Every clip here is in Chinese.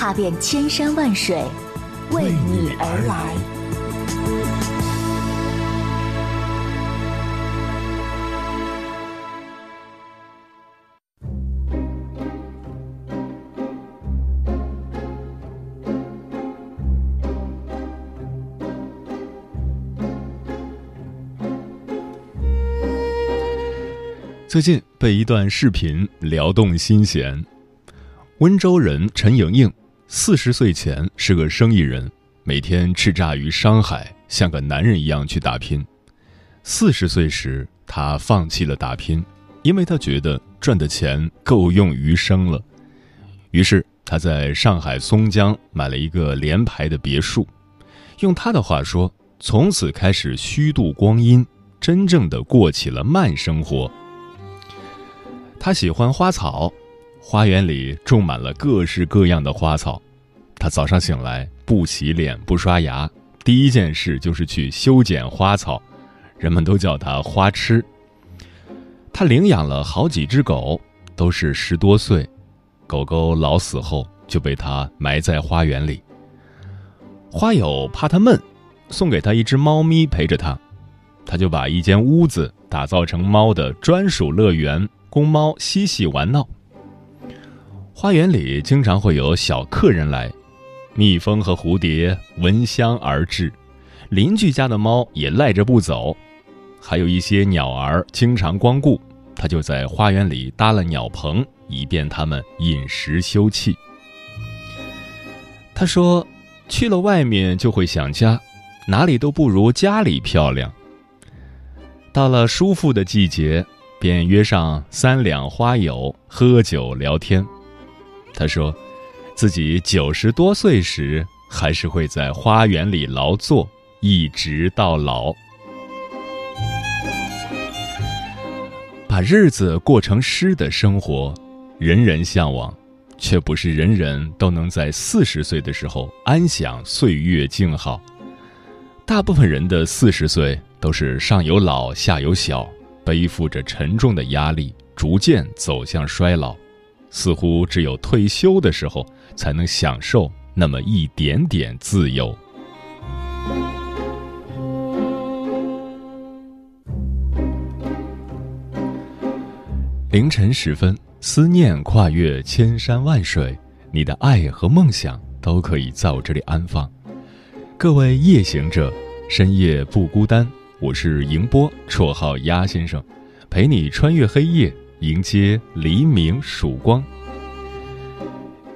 踏遍千山万水，为你而来。最近被一段视频撩动心弦。温州人陈莹莹，四十岁前是个生意人，每天叱咤于商海，像个男人一样去打拼。四十岁时，他放弃了打拼，因为他觉得赚的钱够用余生了。于是，他在上海松江买了一个联排的别墅。用他的话说，从此开始虚度光阴，真正的过起了慢生活。他喜欢花草，花园里种满了各式各样的花草。他早上醒来不洗脸不刷牙，第一件事就是去修剪花草，人们都叫他花痴。他领养了好几只狗，都是十多岁，狗狗老死后就被他埋在花园里。花友怕他闷，送给他一只猫咪陪着他，他就把一间屋子打造成猫的专属乐园。供猫嬉戏玩闹。花园里经常会有小客人来，蜜蜂和蝴蝶闻香而至，邻居家的猫也赖着不走，还有一些鸟儿经常光顾，他就在花园里搭了鸟棚，以便它们饮食休憩。他说：“去了外面就会想家，哪里都不如家里漂亮。”到了舒服的季节。便约上三两花友喝酒聊天。他说，自己九十多岁时还是会在花园里劳作，一直到老。把日子过成诗的生活，人人向往，却不是人人都能在四十岁的时候安享岁月静好。大部分人的四十岁都是上有老，下有小。背负着沉重的压力，逐渐走向衰老，似乎只有退休的时候才能享受那么一点点自由。凌晨时分，思念跨越千山万水，你的爱和梦想都可以在我这里安放。各位夜行者，深夜不孤单。我是迎波，绰号鸭先生，陪你穿越黑夜，迎接黎明曙光。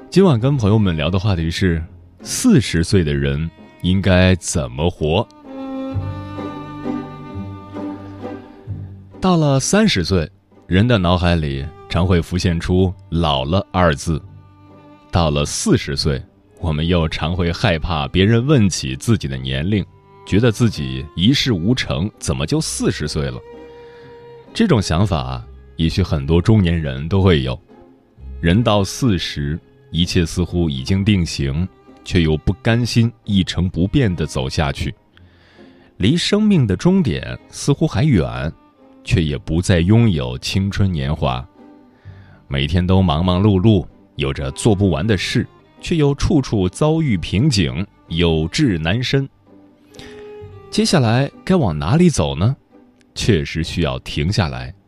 今晚跟朋友们聊的话题是：四十岁的人应该怎么活？到了三十岁，人的脑海里常会浮现出“老了”二字；到了四十岁，我们又常会害怕别人问起自己的年龄。觉得自己一事无成，怎么就四十岁了？这种想法，也许很多中年人都会有。人到四十，一切似乎已经定型，却又不甘心一成不变的走下去。离生命的终点似乎还远，却也不再拥有青春年华。每天都忙忙碌碌，有着做不完的事，却又处处遭遇瓶颈，有志难伸。接下来该往哪里走呢？确实需要停下来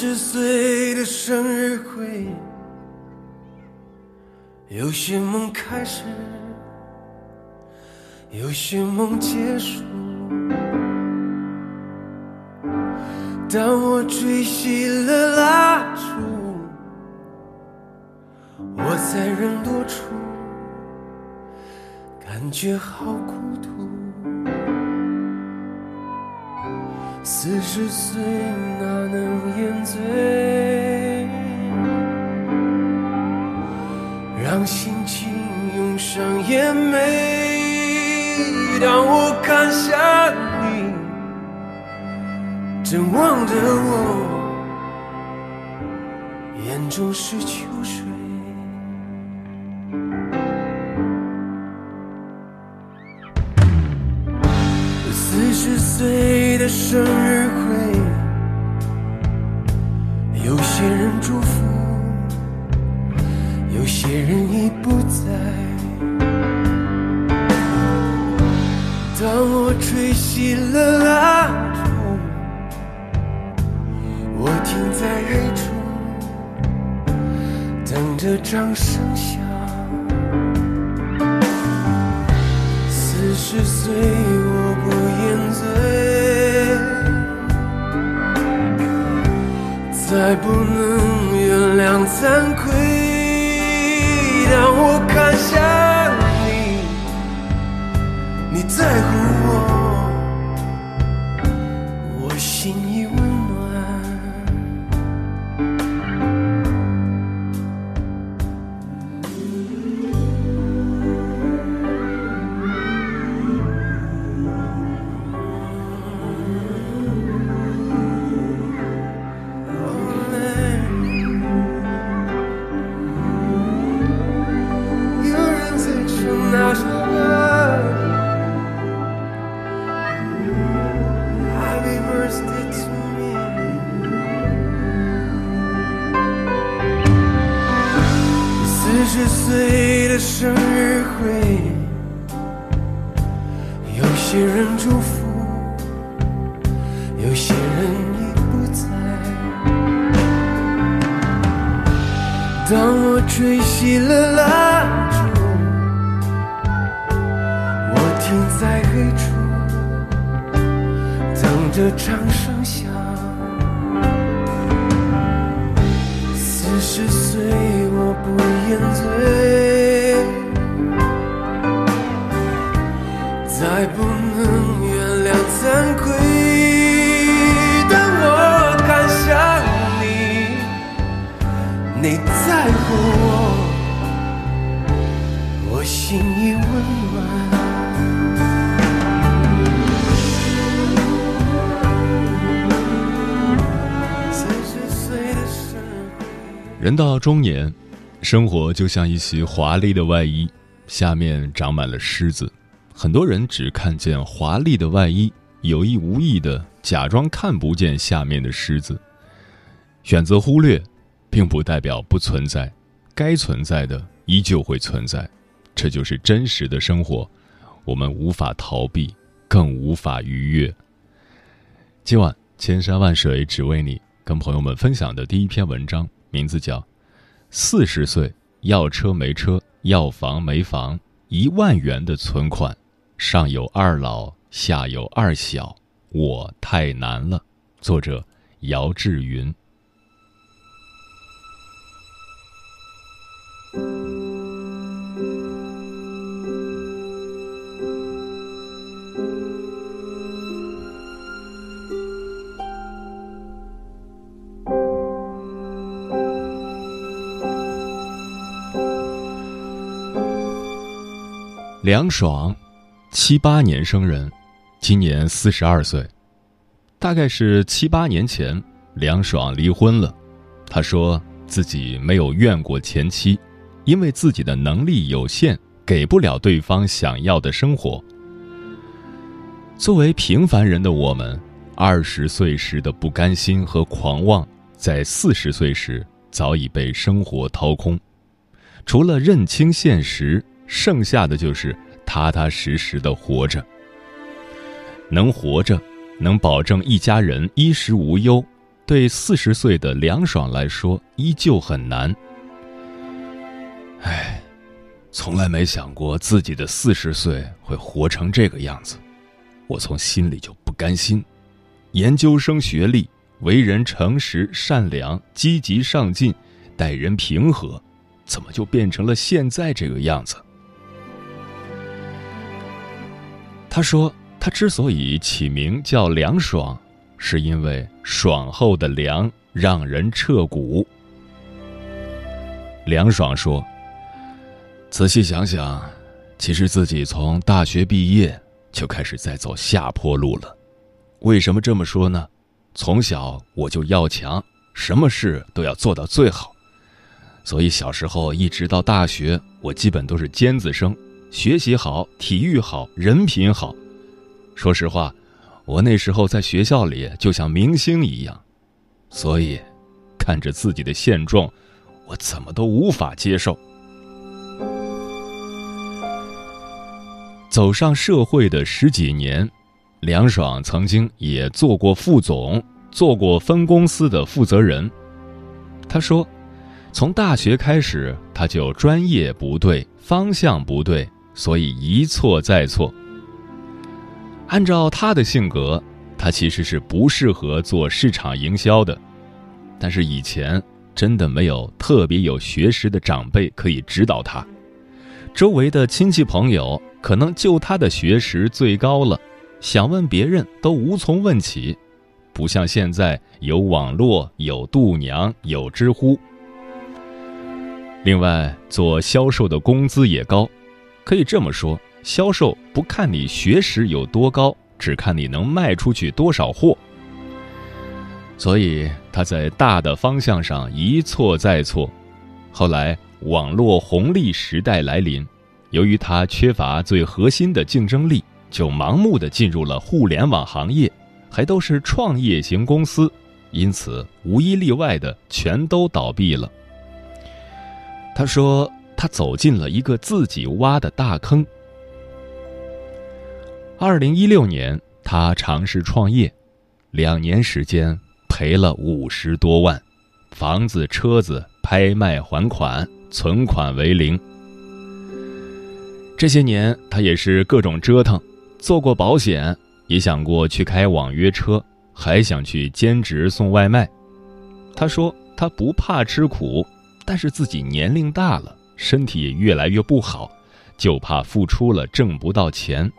十岁的生日会，有些梦开始，有些梦结束。当我吹熄了蜡烛，我在人多处，感觉好孤独。四十岁哪能言醉，让心情涌上眼眉。当我看向你，正望着我，眼中是秋水。生日会，有些人祝福，有些人已不在。当我吹熄了蜡烛，我停在黑处，等着掌声响。四十岁再不能原谅惭愧。当我看向你，你在乎生日会，有些人祝福，有些人已不在。当我吹熄了蜡烛，我停在黑处，等着掌声你在乎我，我心已温暖。四十岁的生日，人到中年，生活就像一袭华丽的外衣，下面长满了虱子。很多人只看见华丽的外衣，有意无意的假装看不见下面的虱子。选择忽略，并不代表不存在，该存在的依旧会存在，这就是真实的生活，我们无法逃避，更无法逾越。今晚千山万水只为你，跟朋友们分享的第一篇文章，名字叫《四十岁要车没车，要房没房，一万元的存款，上有二老，下有二小，我太难了》。作者姚志云。梁爽，七八年生人，今年四十二岁。大概是七八年前，梁爽离婚了。他说自己没有怨过前妻，因为自己的能力有限，给不了对方想要的生活。作为平凡人的我们，二十岁时的不甘心和狂妄，在四十岁时早已被生活掏空。除了认清现实，剩下的就是踏踏实实的活着。能活着，能保证一家人衣食无忧，对四十岁的梁爽来说依旧很难。唉，从来没想过自己的四十岁会活成这个样子，我从心里就不甘心。研究生学历，为人诚实善良、积极上进，待人平和，怎么就变成了现在这个样子？他说，他之所以起名叫凉爽，是因为爽后的凉让人彻骨。凉爽说。仔细想想，其实自己从大学毕业就开始在走下坡路了。为什么这么说呢？从小我就要强，什么事都要做到最好，所以小时候一直到大学，我基本都是尖子生，学习好，体育好，人品好。说实话，我那时候在学校里就像明星一样，所以看着自己的现状，我怎么都无法接受。走上社会的十几年，梁爽曾经也做过副总，做过分公司的负责人。他说，从大学开始，他就专业不对，方向不对，所以一错再错。按照他的性格，他其实是不适合做市场营销的。但是以前真的没有特别有学识的长辈可以指导他，周围的亲戚朋友。可能就他的学识最高了，想问别人都无从问起，不像现在有网络、有度娘、有知乎。另外，做销售的工资也高，可以这么说，销售不看你学识有多高，只看你能卖出去多少货。所以他在大的方向上一错再错，后来网络红利时代来临。由于他缺乏最核心的竞争力，就盲目的进入了互联网行业，还都是创业型公司，因此无一例外的全都倒闭了。他说：“他走进了一个自己挖的大坑。”二零一六年，他尝试创业，两年时间赔了五十多万，房子、车子拍卖还款，存款为零。这些年，他也是各种折腾，做过保险，也想过去开网约车，还想去兼职送外卖。他说他不怕吃苦，但是自己年龄大了，身体也越来越不好，就怕付出了挣不到钱。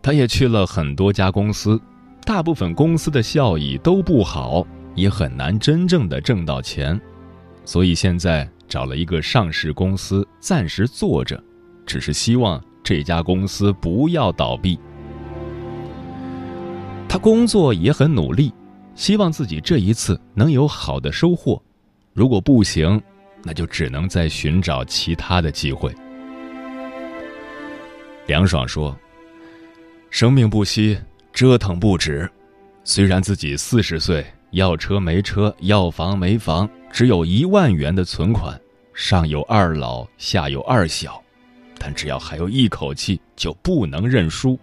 他也去了很多家公司，大部分公司的效益都不好，也很难真正的挣到钱，所以现在。找了一个上市公司暂时做着，只是希望这家公司不要倒闭。他工作也很努力，希望自己这一次能有好的收获。如果不行，那就只能再寻找其他的机会。梁爽说：“生命不息，折腾不止。虽然自己四十岁，要车没车，要房没房。”只有一万元的存款，上有二老，下有二小，但只要还有一口气，就不能认输。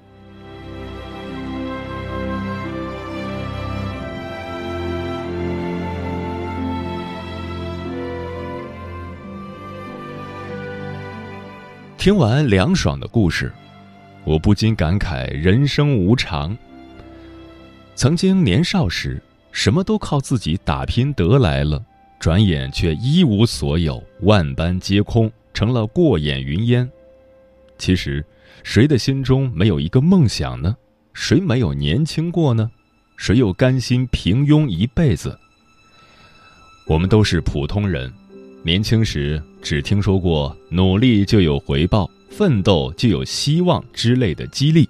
听完凉爽的故事，我不禁感慨人生无常。曾经年少时，什么都靠自己打拼得来了。转眼却一无所有，万般皆空，成了过眼云烟。其实，谁的心中没有一个梦想呢？谁没有年轻过呢？谁又甘心平庸一辈子？我们都是普通人，年轻时只听说过“努力就有回报，奋斗就有希望”之类的激励。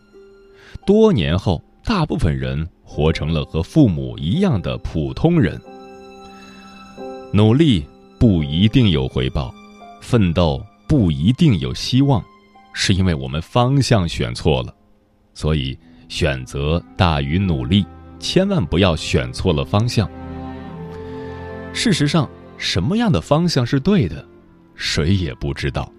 多年后，大部分人活成了和父母一样的普通人。努力不一定有回报，奋斗不一定有希望，是因为我们方向选错了。所以选择大于努力，千万不要选错了方向。事实上，什么样的方向是对的，谁也不知道。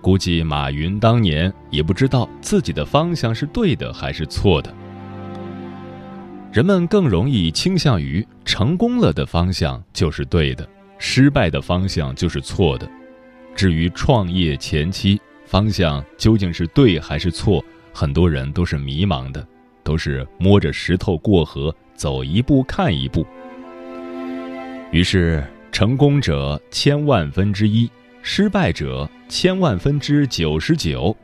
估计马云当年也不知道自己的方向是对的还是错的。人们更容易倾向于成功了的方向就是对的，失败的方向就是错的，至于创业前期方向究竟是对还是错，很多人都是迷茫的，都是摸着石头过河，走一步看一步。于是，成功者千万分之一，失败者千万分之九十九。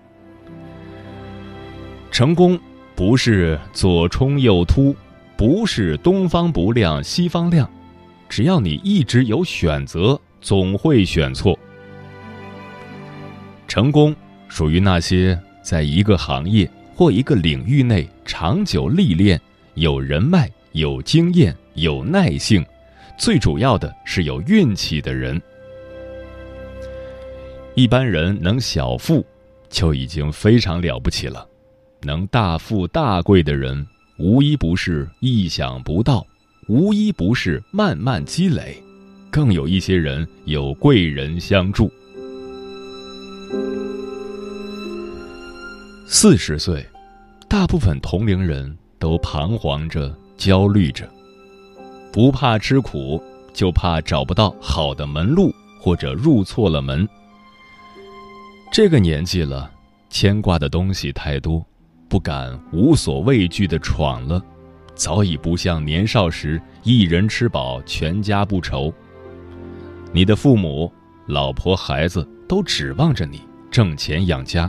成功不是左冲右突，不是东方不亮西方亮，只要你一直有选择，总会选错。成功属于那些在一个行业或一个领域内长久历练、有人脉、有经验、有耐性，最主要的是有运气的人。一般人能小富，就已经非常了不起了；能大富大贵的人，无一不是意想不到，无一不是慢慢积累，更有一些人有贵人相助。四十岁，大部分同龄人都彷徨着、焦虑着，不怕吃苦，就怕找不到好的门路，或者入错了门。这个年纪了，牵挂的东西太多，不敢无所畏惧的闯了，早已不像年少时一人吃饱全家不愁。你的父母、老婆、孩子都指望着你挣钱养家。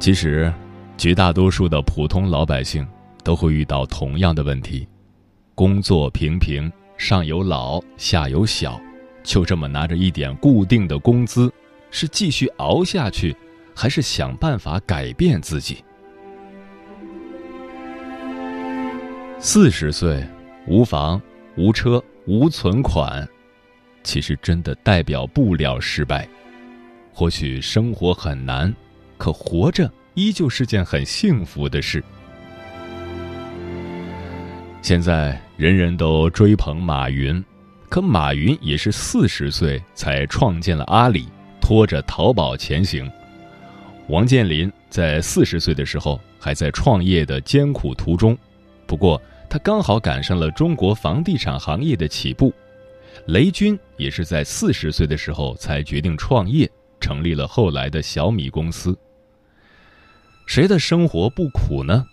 其实，绝大多数的普通老百姓都会遇到同样的问题：工作平平，上有老，下有小，就这么拿着一点固定的工资，是继续熬下去，还是想办法改变自己？四十岁，无房、无车、无存款，其实真的代表不了失败。或许生活很难。可活着依旧是件很幸福的事。现在人人都追捧马云，可马云也是四十岁才创建了阿里，拖着淘宝前行。王健林在四十岁的时候还在创业的艰苦途中，不过他刚好赶上了中国房地产行业的起步。雷军也是在四十岁的时候才决定创业，成立了后来的小米公司。谁的生活不苦呢？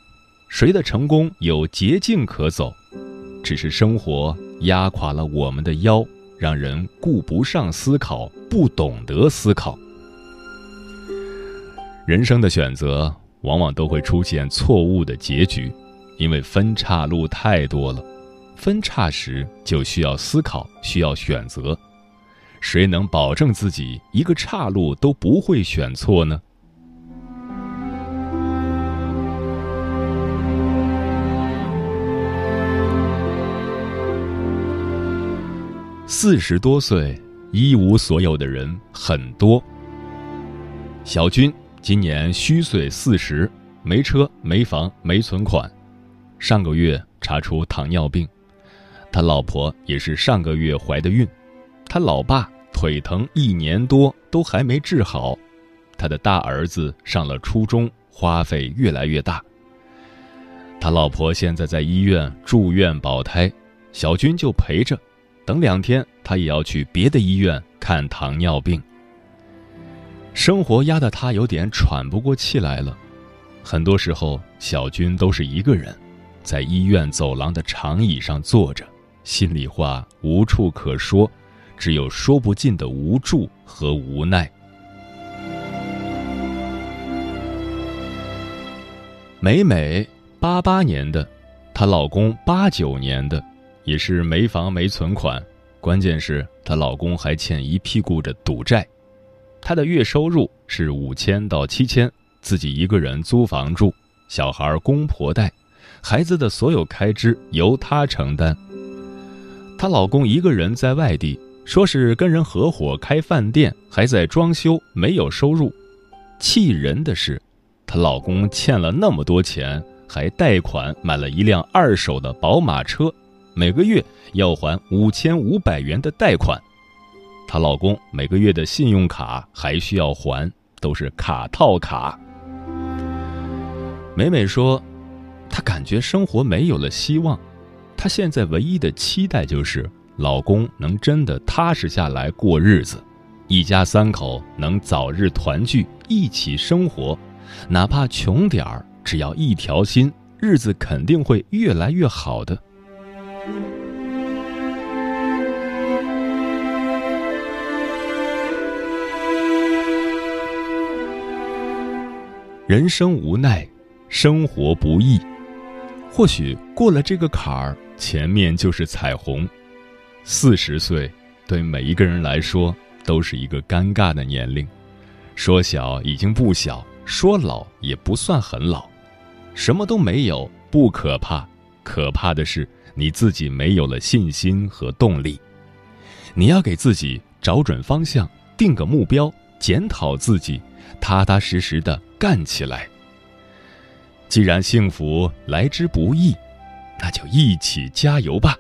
谁的成功有捷径可走？只是生活压垮了我们的腰，让人顾不上思考，不懂得思考。人生的选择往往都会出现错误的结局，因为分岔路太多了。分岔时就需要思考，需要选择。谁能保证自己一个岔路都不会选错呢？四十多岁一无所有的人很多。小军今年虚岁四十，没车没房没存款，上个月查出糖尿病，他老婆也是上个月怀的孕，他老爸腿疼一年多都还没治好，他的大儿子上了初中，花费越来越大。他老婆现在在医院住院保胎，小军就陪着。等两天，他也要去别的医院看糖尿病。生活压得他有点喘不过气来了。很多时候，小军都是一个人，在医院走廊的长椅上坐着，心里话无处可说，只有说不尽的无助和无奈。美美八八年的，她老公八九年的。也是没房没存款，关键是她老公还欠一屁股的赌债。她的月收入是五千到七千，自己一个人租房住，小孩公婆带，孩子的所有开支由她承担。她老公一个人在外地，说是跟人合伙开饭店，还在装修，没有收入。气人的是，她老公欠了那么多钱，还贷款买了一辆二手的宝马车。每个月要还五千五百元的贷款，她老公每个月的信用卡还需要还，都是卡套卡。美美说，她感觉生活没有了希望，她现在唯一的期待就是老公能真的踏实下来过日子，一家三口能早日团聚一起生活，哪怕穷点儿，只要一条心，日子肯定会越来越好的。人生无奈，生活不易。或许过了这个坎儿，前面就是彩虹。四十岁对每一个人来说都是一个尴尬的年龄，说小已经不小，说老也不算很老。什么都没有不可怕，可怕的是你自己没有了信心和动力。你要给自己找准方向，定个目标，检讨自己。踏踏实实的干起来。既然幸福来之不易，那就一起加油吧。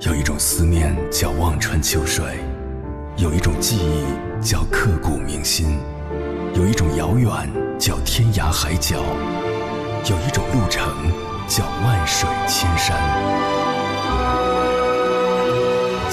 有一种思念叫望穿秋水，有一种记忆叫刻骨铭心，有一种遥远叫天涯海角，有一种路程叫万水千山。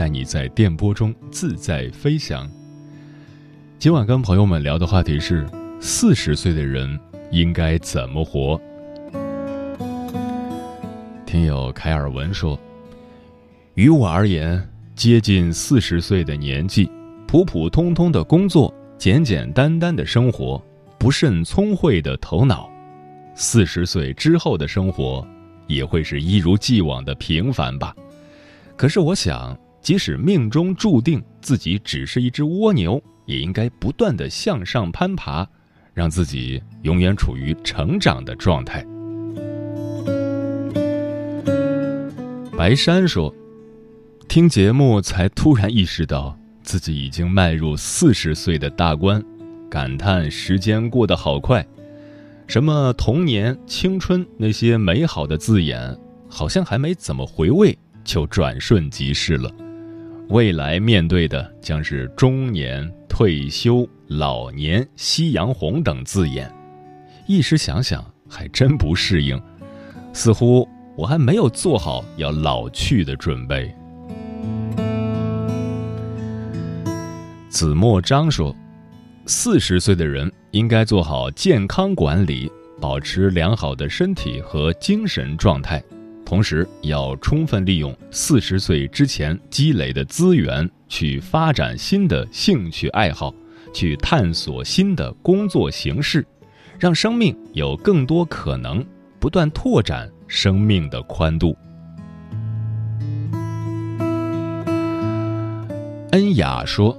带你在电波中自在飞翔。今晚跟朋友们聊的话题是：四十岁的人应该怎么活？听友凯尔文说：“于我而言，接近四十岁的年纪，普普通通的工作，简简单单的生活，不甚聪慧的头脑，四十岁之后的生活也会是一如既往的平凡吧。可是我想。”即使命中注定自己只是一只蜗牛，也应该不断的向上攀爬，让自己永远处于成长的状态。白山说：“听节目才突然意识到自己已经迈入四十岁的大关，感叹时间过得好快。什么童年、青春那些美好的字眼，好像还没怎么回味，就转瞬即逝了。”未来面对的将是中年、退休、老年、夕阳红等字眼，一时想想还真不适应，似乎我还没有做好要老去的准备。子墨章说：“四十岁的人应该做好健康管理，保持良好的身体和精神状态。”同时，要充分利用四十岁之前积累的资源，去发展新的兴趣爱好，去探索新的工作形式，让生命有更多可能，不断拓展生命的宽度。恩雅说：“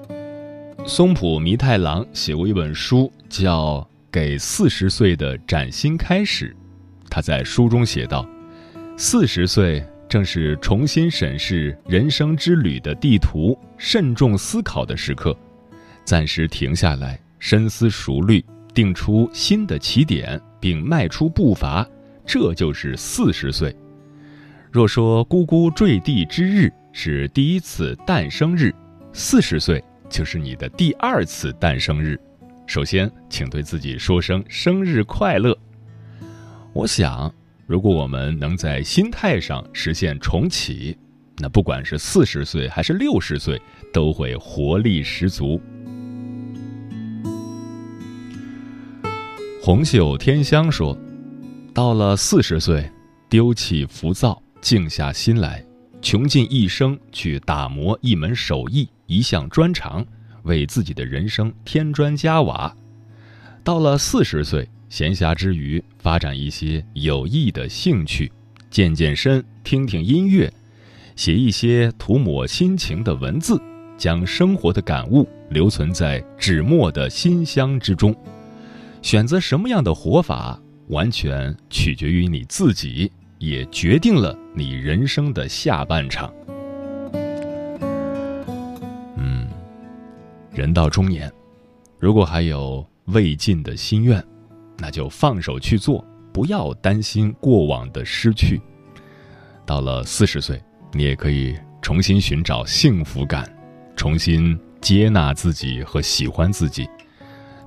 松浦弥太郎写过一本书，叫《给四十岁的崭新开始》，他在书中写道。”四十岁正是重新审视人生之旅的地图、慎重思考的时刻，暂时停下来，深思熟虑，定出新的起点，并迈出步伐，这就是四十岁。若说呱呱坠地之日是第一次诞生日，四十岁就是你的第二次诞生日。首先，请对自己说声生日快乐。我想。如果我们能在心态上实现重启，那不管是四十岁还是六十岁，都会活力十足。红袖添香说：“到了四十岁，丢弃浮躁，静下心来，穷尽一生去打磨一门手艺、一项专长，为自己的人生添砖加瓦。到了四十岁。”闲暇之余，发展一些有益的兴趣，健健身，听听音乐，写一些涂抹心情的文字，将生活的感悟留存在纸墨的心香之中。选择什么样的活法，完全取决于你自己，也决定了你人生的下半场。嗯，人到中年，如果还有未尽的心愿，那就放手去做，不要担心过往的失去。到了四十岁，你也可以重新寻找幸福感，重新接纳自己和喜欢自己，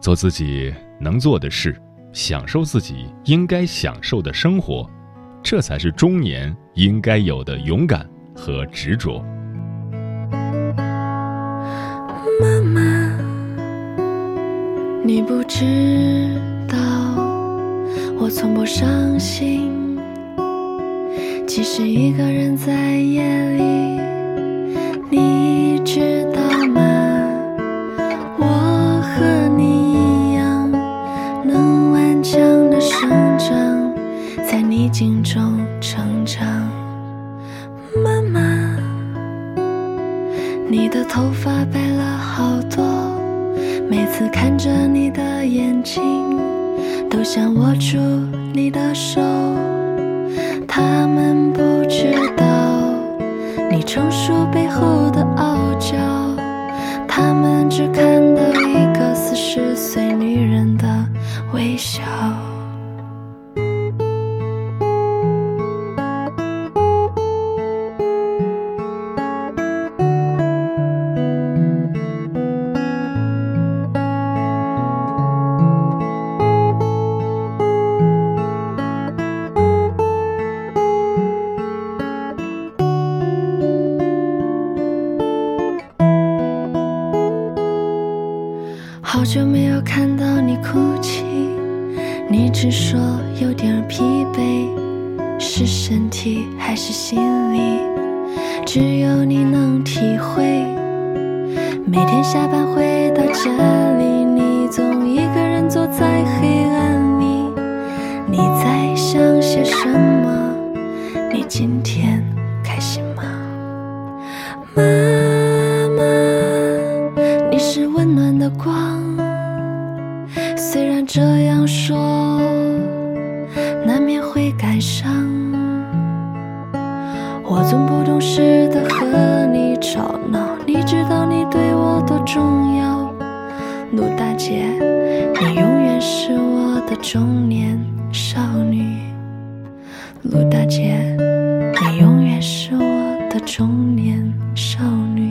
做自己能做的事。享受自己应该享受的生活，这才是中年应该有的勇敢和执着。妈妈，你不知道，我从不伤心，即使一个人在夜里，你知道吗？我和你一样，能顽强的生长，在。逆境中成长，妈妈，你的头发白，次看着你的眼睛，都想握住你的手。他们不知道你成熟背后的傲娇，他们只看到难免会感伤。我总不懂事的和你吵闹，你知道你对我多重要。陆大姐，你永远是我的中年少女。陆大姐，你永远是我的中年少女。